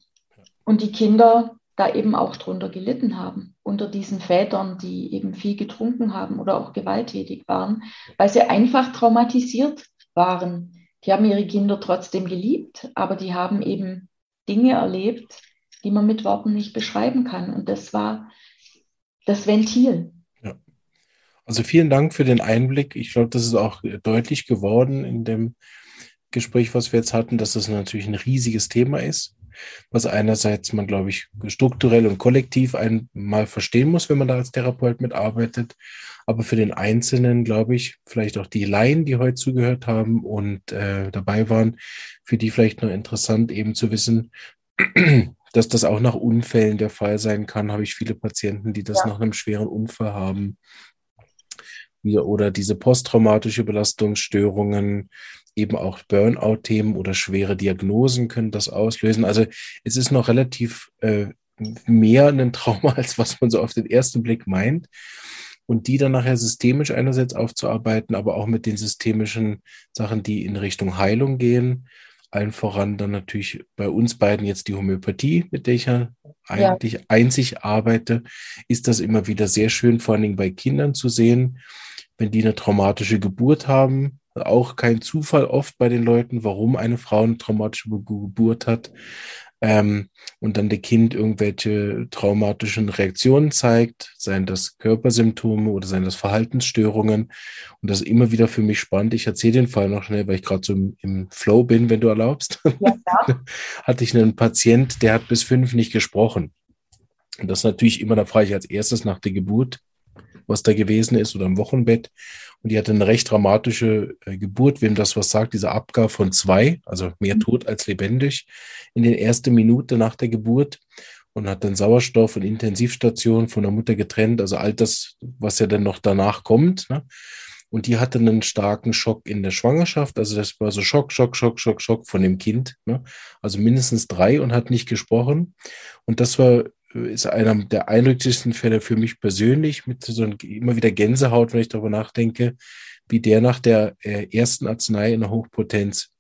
Und die Kinder da eben auch drunter gelitten haben, unter diesen Vätern, die eben viel getrunken haben oder auch gewalttätig waren, weil sie einfach traumatisiert waren. Die haben ihre Kinder trotzdem geliebt, aber die haben eben Dinge erlebt, die man mit Worten nicht beschreiben kann. Und das war das Ventil. Ja. Also vielen Dank für den Einblick. Ich glaube, das ist auch deutlich geworden in dem Gespräch, was wir jetzt hatten, dass das natürlich ein riesiges Thema ist was einerseits man, glaube ich, strukturell und kollektiv einmal verstehen muss, wenn man da als Therapeut mitarbeitet, aber für den Einzelnen, glaube ich, vielleicht auch die Laien, die heute zugehört haben und äh, dabei waren, für die vielleicht noch interessant eben zu wissen, dass das auch nach Unfällen der Fall sein kann. Habe ich viele Patienten, die das ja. nach einem schweren Unfall haben. Oder diese posttraumatische Belastungsstörungen, eben auch Burnout-Themen oder schwere Diagnosen können das auslösen. Also es ist noch relativ äh, mehr ein Trauma, <laughs> als was man so auf den ersten Blick meint. Und die dann nachher systemisch einerseits aufzuarbeiten, aber auch mit den systemischen Sachen, die in Richtung Heilung gehen. Allen voran dann natürlich bei uns beiden jetzt die Homöopathie, mit der ich ja eigentlich ja. einzig arbeite, ist das immer wieder sehr schön, vor allen Dingen bei Kindern zu sehen, wenn die eine traumatische Geburt haben, auch kein Zufall oft bei den Leuten, warum eine Frau eine traumatische Geburt hat. Ähm, und dann der Kind irgendwelche traumatischen Reaktionen zeigt, seien das Körpersymptome oder seien das Verhaltensstörungen. Und das ist immer wieder für mich spannend. Ich erzähle den Fall noch schnell, weil ich gerade so im, im, Flow bin, wenn du erlaubst. Ja, <laughs> Hatte ich einen Patient, der hat bis fünf nicht gesprochen. Und das natürlich immer, da frage ich als erstes nach der Geburt, was da gewesen ist oder im Wochenbett. Und die hatte eine recht dramatische äh, Geburt, wem das was sagt, dieser Abgabe von zwei, also mehr mhm. tot als lebendig, in den ersten Minuten nach der Geburt und hat dann Sauerstoff und Intensivstation von der Mutter getrennt, also all das, was ja dann noch danach kommt. Ne? Und die hatte einen starken Schock in der Schwangerschaft. Also das war so Schock, Schock, Schock, Schock, Schock von dem Kind. Ne? Also mindestens drei und hat nicht gesprochen. Und das war ist einer der eindrücklichsten Fälle für mich persönlich, mit so einem, immer wieder Gänsehaut, wenn ich darüber nachdenke, wie der nach der äh, ersten Arznei in der Hochpotenz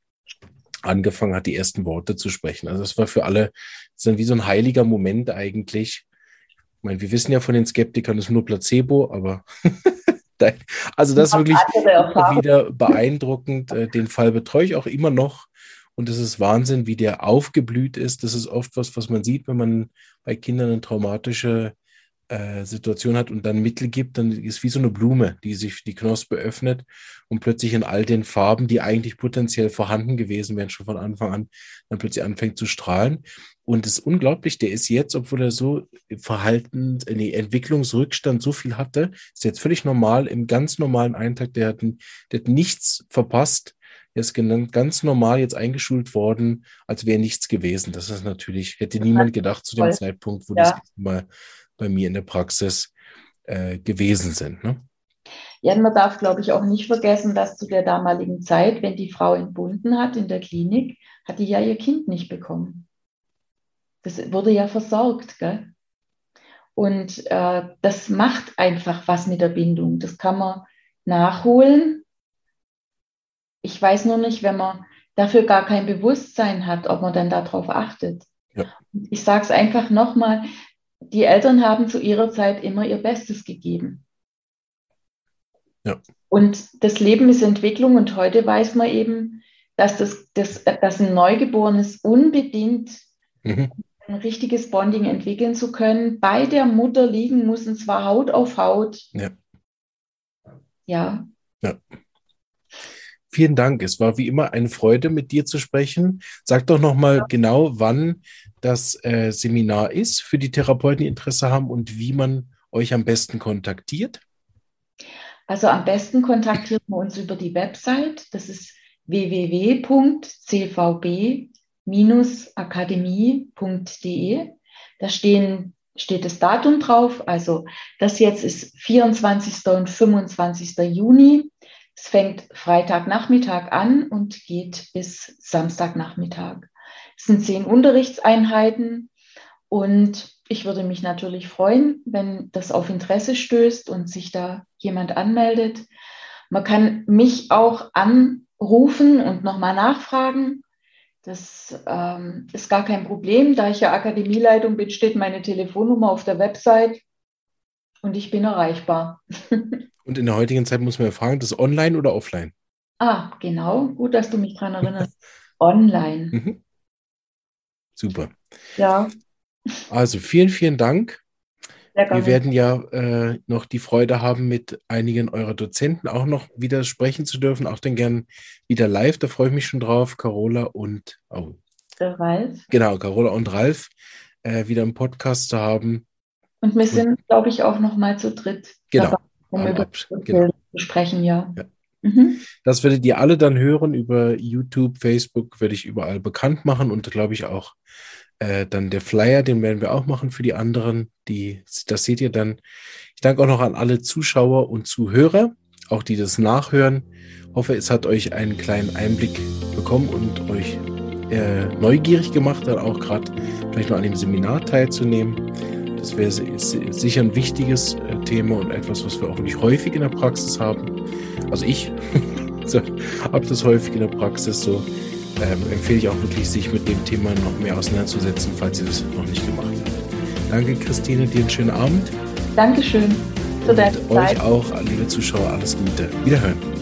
angefangen hat, die ersten Worte zu sprechen. Also das war für alle das wie so ein heiliger Moment eigentlich. Ich meine, wir wissen ja von den Skeptikern, das ist nur Placebo, aber <laughs> also das ist wirklich wieder beeindruckend. Äh, den Fall betreue ich auch immer noch und es ist Wahnsinn, wie der aufgeblüht ist. Das ist oft was, was man sieht, wenn man bei Kindern eine traumatische äh, Situation hat und dann Mittel gibt, dann ist wie so eine Blume, die sich die Knospe öffnet und plötzlich in all den Farben, die eigentlich potenziell vorhanden gewesen wären, schon von Anfang an, dann plötzlich anfängt zu strahlen. Und es ist unglaublich, der ist jetzt, obwohl er so Verhalten, nee, Entwicklungsrückstand so viel hatte, ist jetzt völlig normal, im ganz normalen Eintag, der hat, der hat nichts verpasst er ist ganz normal jetzt eingeschult worden, als wäre nichts gewesen. Das ist natürlich, hätte niemand gedacht zu dem Voll. Zeitpunkt, wo ja. das mal bei mir in der Praxis äh, gewesen sind. Ne? Ja, man darf, glaube ich, auch nicht vergessen, dass zu der damaligen Zeit, wenn die Frau entbunden hat in der Klinik, hat die ja ihr Kind nicht bekommen. Das wurde ja versorgt, gell? Und äh, das macht einfach was mit der Bindung. Das kann man nachholen ich weiß nur nicht, wenn man dafür gar kein Bewusstsein hat, ob man dann darauf achtet. Ja. Ich sage es einfach nochmal, die Eltern haben zu ihrer Zeit immer ihr Bestes gegeben. Ja. Und das Leben ist Entwicklung und heute weiß man eben, dass, das, das, dass ein Neugeborenes unbedingt mhm. ein richtiges Bonding entwickeln zu können, bei der Mutter liegen muss, und zwar Haut auf Haut. Ja. Ja. ja. Vielen Dank. Es war wie immer eine Freude, mit dir zu sprechen. Sag doch nochmal ja. genau, wann das äh, Seminar ist für die Therapeuten, die Interesse haben und wie man euch am besten kontaktiert. Also am besten kontaktieren wir uns über die Website. Das ist www.cvb-akademie.de. Da stehen, steht das Datum drauf. Also das jetzt ist 24. und 25. Juni. Es fängt Freitagnachmittag an und geht bis Samstagnachmittag. Es sind zehn Unterrichtseinheiten und ich würde mich natürlich freuen, wenn das auf Interesse stößt und sich da jemand anmeldet. Man kann mich auch anrufen und nochmal nachfragen. Das ähm, ist gar kein Problem. Da ich ja Akademieleitung bin, steht meine Telefonnummer auf der Website und ich bin erreichbar. <laughs> und in der heutigen Zeit muss man ja fragen, das ist online oder offline? Ah, genau. Gut, dass du mich daran erinnerst. <laughs> online. Mhm. Super. Ja. Also vielen, vielen Dank. Wir werden ja äh, noch die Freude haben, mit einigen eurer Dozenten auch noch wieder sprechen zu dürfen, auch dann gern wieder live. Da freue ich mich schon drauf. Carola und oh. Ralf. Genau, Carola und Ralf äh, wieder im Podcast zu haben. Und wir sind, glaube ich, auch noch mal zu dritt. Genau. Dabei, um über genau. sprechen, ja. ja. Mhm. Das werdet ihr alle dann hören über YouTube, Facebook, werde ich überall bekannt machen und glaube ich auch äh, dann der Flyer, den werden wir auch machen für die anderen. Die, das seht ihr dann. Ich danke auch noch an alle Zuschauer und Zuhörer, auch die das nachhören. Hoffe, es hat euch einen kleinen Einblick bekommen und euch äh, neugierig gemacht, dann auch gerade vielleicht noch an dem Seminar teilzunehmen. Das wäre sicher ein wichtiges äh, Thema und etwas, was wir auch nicht häufig in der Praxis haben. Also ich <laughs> habe das häufig in der Praxis so ähm, empfehle ich auch wirklich, sich mit dem Thema noch mehr auseinanderzusetzen, falls ihr das noch nicht gemacht habt. Danke, Christine, dir einen schönen Abend. Dankeschön. Zu deiner Zeit. Euch auch, liebe Zuschauer, alles Gute. Wiederhören.